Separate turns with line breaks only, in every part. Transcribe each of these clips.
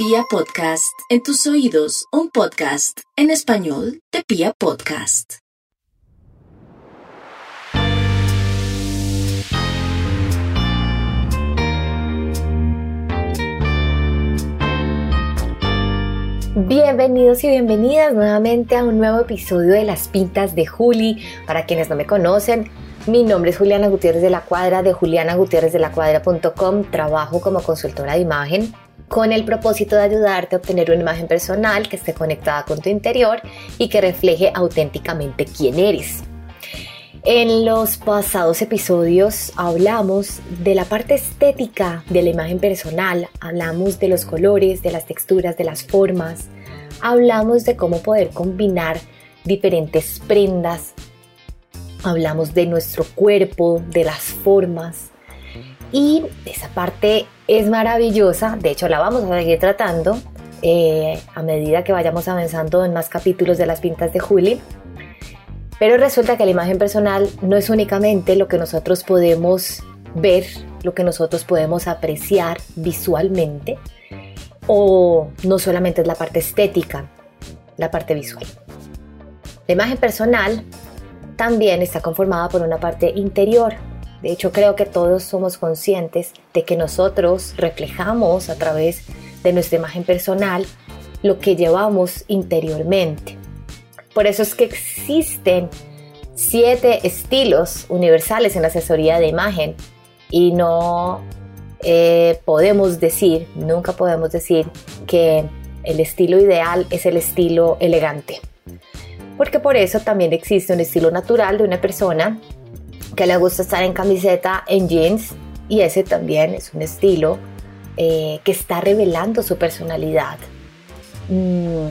Pia Podcast, en tus oídos, un podcast en español de Pia Podcast.
Bienvenidos y bienvenidas nuevamente a un nuevo episodio de Las Pintas de Juli. Para quienes no me conocen, mi nombre es Juliana Gutiérrez de la Cuadra de julianagutierrezdelacuadra.com. Trabajo como consultora de imagen con el propósito de ayudarte a obtener una imagen personal que esté conectada con tu interior y que refleje auténticamente quién eres. En los pasados episodios hablamos de la parte estética de la imagen personal, hablamos de los colores, de las texturas, de las formas, hablamos de cómo poder combinar diferentes prendas, hablamos de nuestro cuerpo, de las formas y esa parte es maravillosa, de hecho la vamos a seguir tratando eh, a medida que vayamos avanzando en más capítulos de las pintas de Juli. Pero resulta que la imagen personal no es únicamente lo que nosotros podemos ver, lo que nosotros podemos apreciar visualmente, o no solamente es la parte estética, la parte visual. La imagen personal también está conformada por una parte interior, de hecho, creo que todos somos conscientes de que nosotros reflejamos a través de nuestra imagen personal lo que llevamos interiormente. Por eso es que existen siete estilos universales en la asesoría de imagen y no eh, podemos decir, nunca podemos decir que el estilo ideal es el estilo elegante. Porque por eso también existe un estilo natural de una persona que le gusta estar en camiseta, en jeans, y ese también es un estilo eh, que está revelando su personalidad. Mm,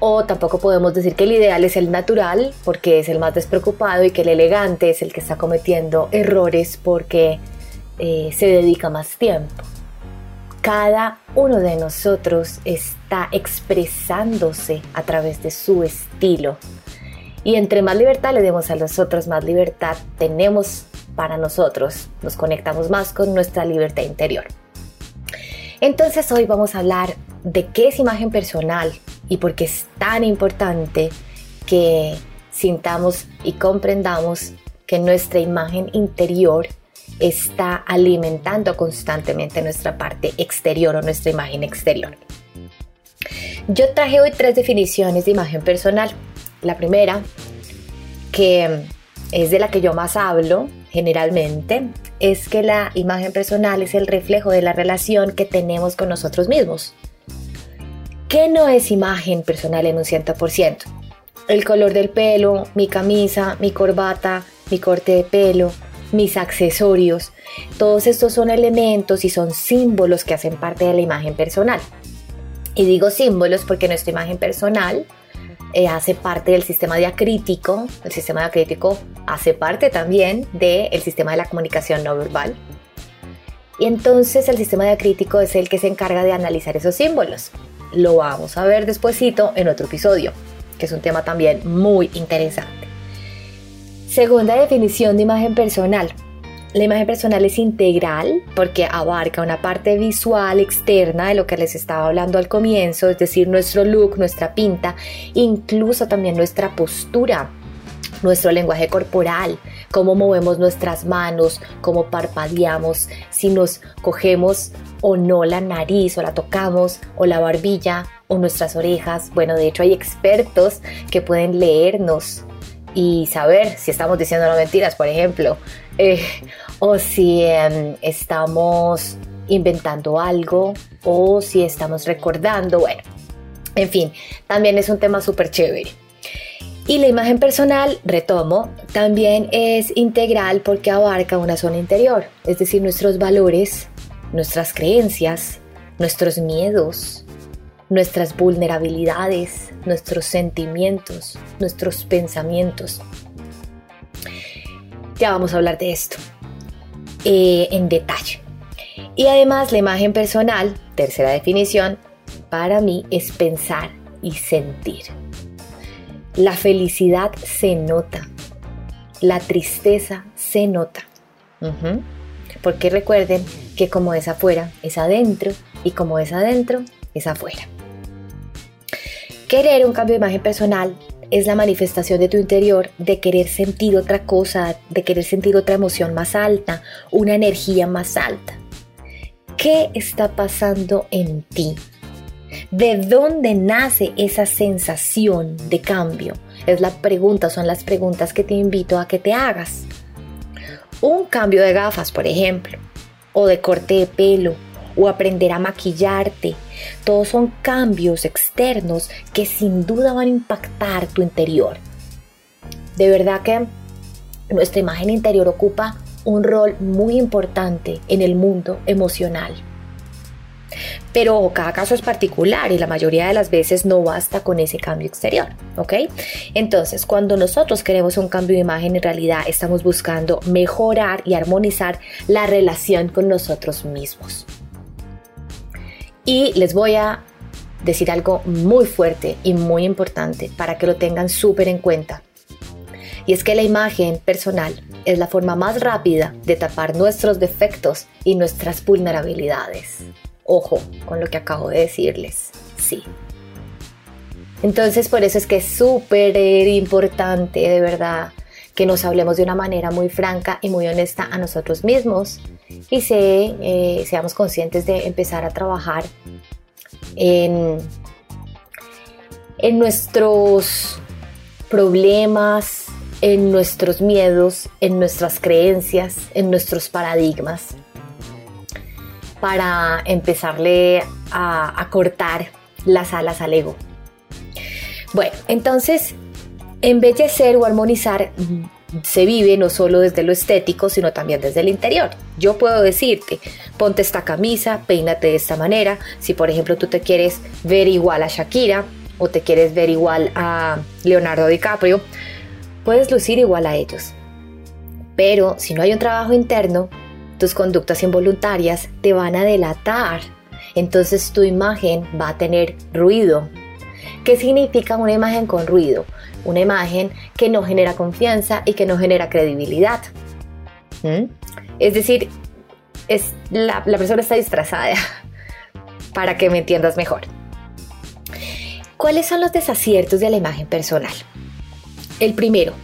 o tampoco podemos decir que el ideal es el natural, porque es el más despreocupado, y que el elegante es el que está cometiendo errores porque eh, se dedica más tiempo. Cada uno de nosotros está expresándose a través de su estilo y entre más libertad le demos a los otros, más libertad tenemos para nosotros. Nos conectamos más con nuestra libertad interior. Entonces hoy vamos a hablar de qué es imagen personal y por qué es tan importante que sintamos y comprendamos que nuestra imagen interior está alimentando constantemente nuestra parte exterior o nuestra imagen exterior. Yo traje hoy tres definiciones de imagen personal. La primera, que es de la que yo más hablo generalmente, es que la imagen personal es el reflejo de la relación que tenemos con nosotros mismos. ¿Qué no es imagen personal en un 100%? El color del pelo, mi camisa, mi corbata, mi corte de pelo, mis accesorios, todos estos son elementos y son símbolos que hacen parte de la imagen personal. Y digo símbolos porque nuestra imagen personal eh, hace parte del sistema diacrítico. El sistema diacrítico hace parte también del sistema de la comunicación no verbal. Y entonces el sistema diacrítico es el que se encarga de analizar esos símbolos. Lo vamos a ver despuesito en otro episodio, que es un tema también muy interesante. Segunda definición de imagen personal. La imagen personal es integral porque abarca una parte visual externa de lo que les estaba hablando al comienzo, es decir, nuestro look, nuestra pinta, incluso también nuestra postura, nuestro lenguaje corporal, cómo movemos nuestras manos, cómo parpadeamos, si nos cogemos o no la nariz o la tocamos o la barbilla o nuestras orejas. Bueno, de hecho hay expertos que pueden leernos y saber si estamos diciendo mentiras, por ejemplo, eh, o si em, estamos inventando algo o si estamos recordando, bueno, en fin, también es un tema súper chévere. Y la imagen personal, retomo, también es integral porque abarca una zona interior, es decir, nuestros valores, nuestras creencias, nuestros miedos, nuestras vulnerabilidades, nuestros sentimientos, nuestros pensamientos. Ya vamos a hablar de esto eh, en detalle. Y además la imagen personal, tercera definición, para mí es pensar y sentir. La felicidad se nota, la tristeza se nota. Porque recuerden que como es afuera, es adentro y como es adentro, es afuera. Querer un cambio de imagen personal es la manifestación de tu interior de querer sentir otra cosa, de querer sentir otra emoción más alta, una energía más alta. ¿Qué está pasando en ti? ¿De dónde nace esa sensación de cambio? Es la pregunta, son las preguntas que te invito a que te hagas. Un cambio de gafas, por ejemplo, o de corte de pelo, o aprender a maquillarte. Todos son cambios externos que sin duda van a impactar tu interior. De verdad que nuestra imagen interior ocupa un rol muy importante en el mundo emocional. Pero cada caso es particular y la mayoría de las veces no basta con ese cambio exterior, ¿ok? Entonces, cuando nosotros queremos un cambio de imagen, en realidad estamos buscando mejorar y armonizar la relación con nosotros mismos. Y les voy a decir algo muy fuerte y muy importante para que lo tengan súper en cuenta. Y es que la imagen personal es la forma más rápida de tapar nuestros defectos y nuestras vulnerabilidades. Ojo con lo que acabo de decirles. Sí. Entonces por eso es que es súper importante de verdad que nos hablemos de una manera muy franca y muy honesta a nosotros mismos y se, eh, seamos conscientes de empezar a trabajar en, en nuestros problemas, en nuestros miedos, en nuestras creencias, en nuestros paradigmas, para empezarle a, a cortar las alas al ego. Bueno, entonces, embellecer o armonizar se vive no solo desde lo estético, sino también desde el interior. Yo puedo decirte, ponte esta camisa, peínate de esta manera. Si por ejemplo tú te quieres ver igual a Shakira o te quieres ver igual a Leonardo DiCaprio, puedes lucir igual a ellos. Pero si no hay un trabajo interno, tus conductas involuntarias te van a delatar. Entonces tu imagen va a tener ruido. ¿Qué significa una imagen con ruido? Una imagen que no genera confianza y que no genera credibilidad. ¿Mm? Es decir, es, la, la persona está disfrazada para que me entiendas mejor. ¿Cuáles son los desaciertos de la imagen personal? El primero,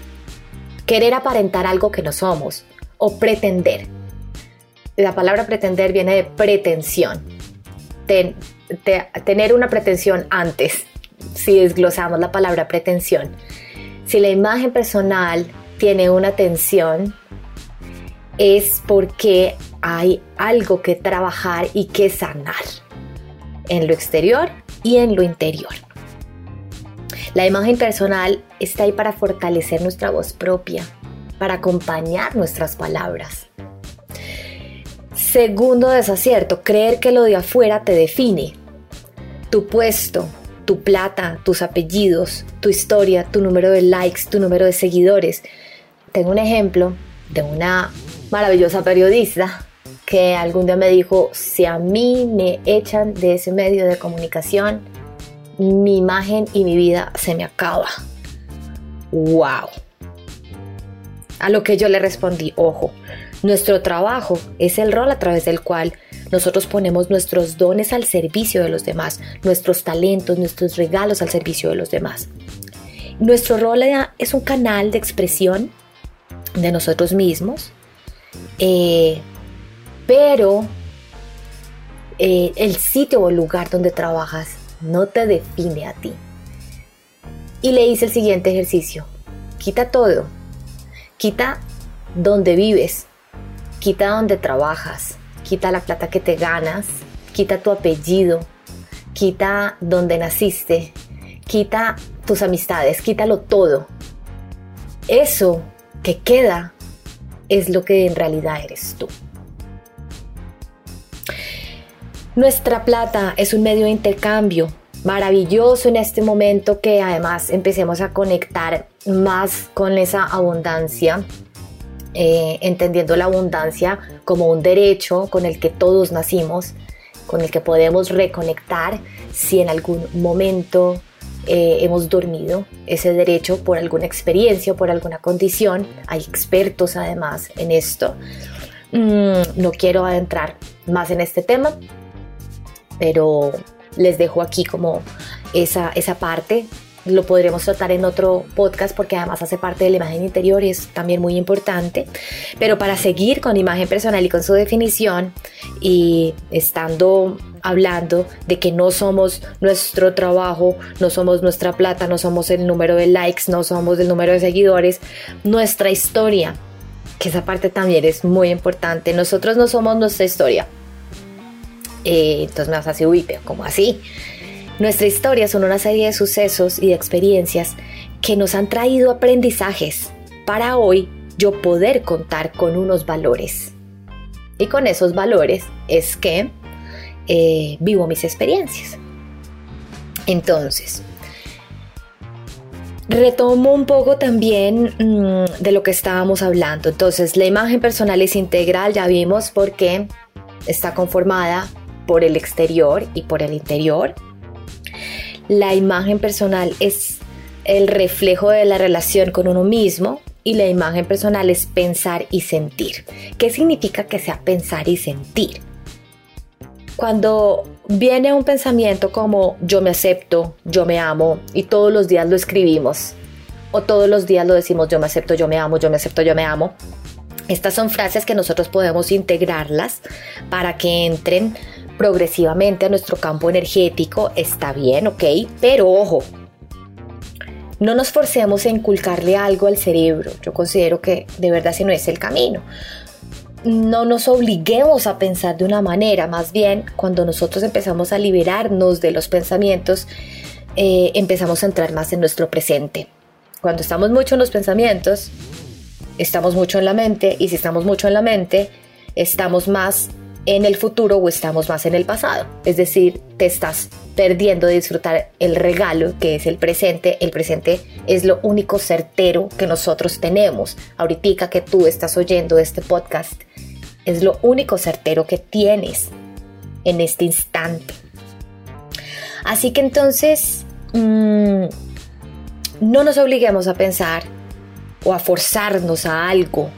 querer aparentar algo que no somos o pretender. La palabra pretender viene de pretensión. tener una pretensión antes si desglosamos la palabra pretensión. Si la imagen personal tiene una tensión, es porque hay algo que trabajar y que sanar en lo exterior y en lo interior. La imagen personal está ahí para fortalecer nuestra voz propia, para acompañar nuestras palabras. Segundo desacierto, creer que lo de afuera te define. Tu puesto, tu plata, tus apellidos, tu historia, tu número de likes, tu número de seguidores. Tengo un ejemplo de una maravillosa periodista que algún día me dijo, si a mí me echan de ese medio de comunicación, mi imagen y mi vida se me acaba. ¡Wow! A lo que yo le respondí, ojo, nuestro trabajo es el rol a través del cual nosotros ponemos nuestros dones al servicio de los demás, nuestros talentos, nuestros regalos al servicio de los demás. Nuestro rol es un canal de expresión de nosotros mismos, eh, pero eh, el sitio o lugar donde trabajas no te define a ti. Y le hice el siguiente ejercicio. Quita todo. Quita donde vives. Quita donde trabajas quita la plata que te ganas, quita tu apellido, quita donde naciste, quita tus amistades, quítalo todo. Eso que queda es lo que en realidad eres tú. Nuestra plata es un medio de intercambio maravilloso en este momento que además empecemos a conectar más con esa abundancia eh, entendiendo la abundancia como un derecho con el que todos nacimos, con el que podemos reconectar si en algún momento eh, hemos dormido ese derecho por alguna experiencia o por alguna condición. Hay expertos además en esto. Mm, no quiero adentrar más en este tema, pero les dejo aquí como esa, esa parte lo podremos tratar en otro podcast porque además hace parte de la imagen interior y es también muy importante. Pero para seguir con imagen personal y con su definición y estando hablando de que no somos nuestro trabajo, no somos nuestra plata, no somos el número de likes, no somos el número de seguidores, nuestra historia, que esa parte también es muy importante. Nosotros no somos nuestra historia. Eh, entonces me vas a decir, uy, ¿cómo así? Nuestra historia son una serie de sucesos y de experiencias que nos han traído aprendizajes para hoy yo poder contar con unos valores. Y con esos valores es que eh, vivo mis experiencias. Entonces, retomo un poco también mm, de lo que estábamos hablando. Entonces, la imagen personal es integral, ya vimos por qué está conformada por el exterior y por el interior. La imagen personal es el reflejo de la relación con uno mismo y la imagen personal es pensar y sentir. ¿Qué significa que sea pensar y sentir? Cuando viene un pensamiento como yo me acepto, yo me amo y todos los días lo escribimos o todos los días lo decimos yo me acepto, yo me amo, yo me acepto, yo me amo. Estas son frases que nosotros podemos integrarlas para que entren progresivamente a nuestro campo energético, está bien, ok, pero ojo, no nos forcemos a inculcarle algo al cerebro. Yo considero que de verdad ese no es el camino. No nos obliguemos a pensar de una manera, más bien cuando nosotros empezamos a liberarnos de los pensamientos, eh, empezamos a entrar más en nuestro presente. Cuando estamos mucho en los pensamientos, estamos mucho en la mente y si estamos mucho en la mente, estamos más en el futuro o estamos más en el pasado. Es decir, te estás perdiendo de disfrutar el regalo que es el presente. El presente es lo único certero que nosotros tenemos. Ahorita que tú estás oyendo este podcast, es lo único certero que tienes en este instante. Así que entonces, mm, no nos obliguemos a pensar o a forzarnos a algo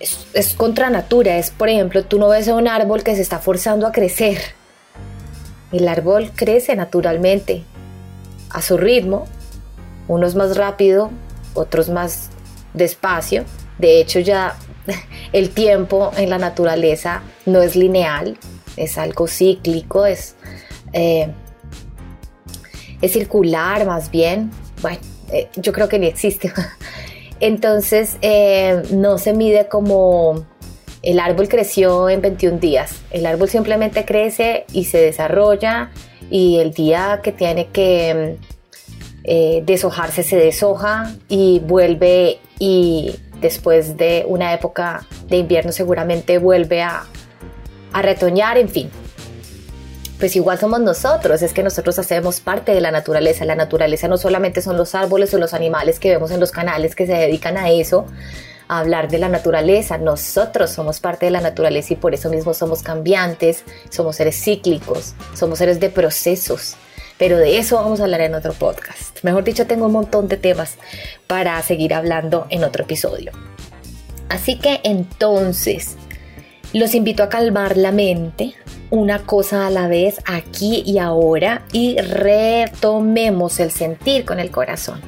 es, contra natura. Es, por ejemplo, tú no ves a un árbol que se está forzando a crecer. El árbol crece naturalmente, a su ritmo, unos más rápido, otros más despacio. De hecho, ya el tiempo en la naturaleza no es lineal, es algo cíclico, es, eh, es circular más bien. Bueno, eh, yo creo que ni existe. Entonces eh, no se mide como el árbol creció en 21 días. El árbol simplemente crece y se desarrolla y el día que tiene que eh, deshojarse se deshoja y vuelve y después de una época de invierno seguramente vuelve a, a retoñar, en fin pues igual somos nosotros, es que nosotros hacemos parte de la naturaleza. La naturaleza no solamente son los árboles o los animales que vemos en los canales que se dedican a eso, a hablar de la naturaleza. Nosotros somos parte de la naturaleza y por eso mismo somos cambiantes, somos seres cíclicos, somos seres de procesos. Pero de eso vamos a hablar en otro podcast. Mejor dicho, tengo un montón de temas para seguir hablando en otro episodio. Así que entonces, los invito a calmar la mente, una cosa a la vez, aquí y ahora, y retomemos el sentir con el corazón.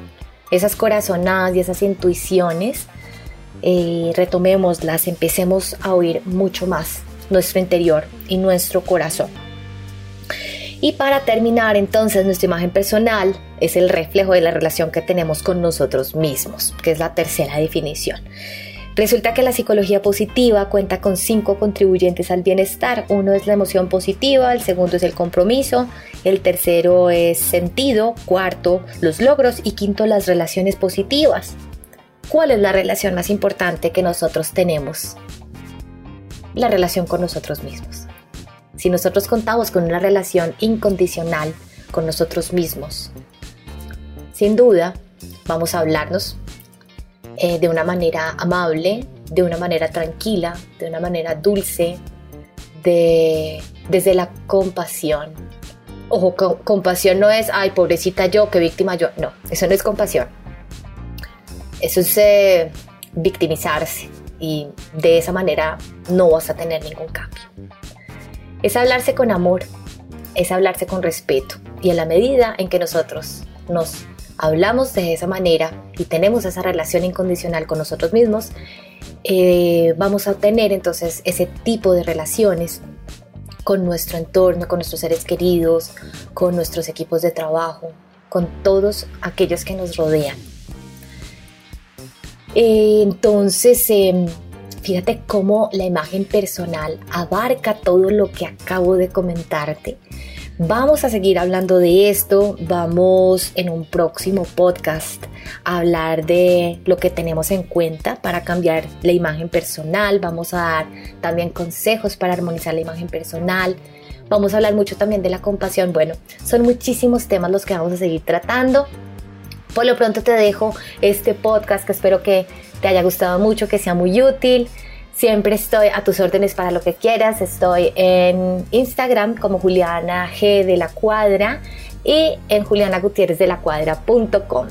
Esas corazonadas y esas intuiciones, eh, retomémoslas, empecemos a oír mucho más nuestro interior y nuestro corazón. Y para terminar, entonces, nuestra imagen personal es el reflejo de la relación que tenemos con nosotros mismos, que es la tercera definición. Resulta que la psicología positiva cuenta con cinco contribuyentes al bienestar. Uno es la emoción positiva, el segundo es el compromiso, el tercero es sentido, cuarto los logros y quinto las relaciones positivas. ¿Cuál es la relación más importante que nosotros tenemos? La relación con nosotros mismos. Si nosotros contamos con una relación incondicional con nosotros mismos, sin duda vamos a hablarnos eh, de una manera amable, de una manera tranquila, de una manera dulce, de, desde la compasión. Ojo, compasión no es, ay, pobrecita yo, qué víctima yo. No, eso no es compasión. Eso es eh, victimizarse y de esa manera no vas a tener ningún cambio. Es hablarse con amor, es hablarse con respeto. Y en la medida en que nosotros nos hablamos de esa manera y tenemos esa relación incondicional con nosotros mismos, eh, vamos a obtener entonces ese tipo de relaciones con nuestro entorno, con nuestros seres queridos, con nuestros equipos de trabajo, con todos aquellos que nos rodean. Entonces, em, fíjate cómo la imagen personal abarca todo lo que acabo de comentarte. Vamos a seguir hablando de esto, vamos en un próximo podcast a hablar de lo que tenemos en cuenta para cambiar la imagen personal, vamos a dar también consejos para armonizar la imagen personal, vamos a hablar mucho también de la compasión, bueno, son muchísimos temas los que vamos a seguir tratando. Por lo pronto te dejo este podcast que espero que te haya gustado mucho, que sea muy útil. Siempre estoy a tus órdenes para lo que quieras. Estoy en Instagram como Juliana G de la Cuadra y en julianagutierrezdelacuadra.com.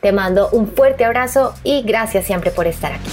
Te mando un fuerte abrazo y gracias siempre por estar aquí.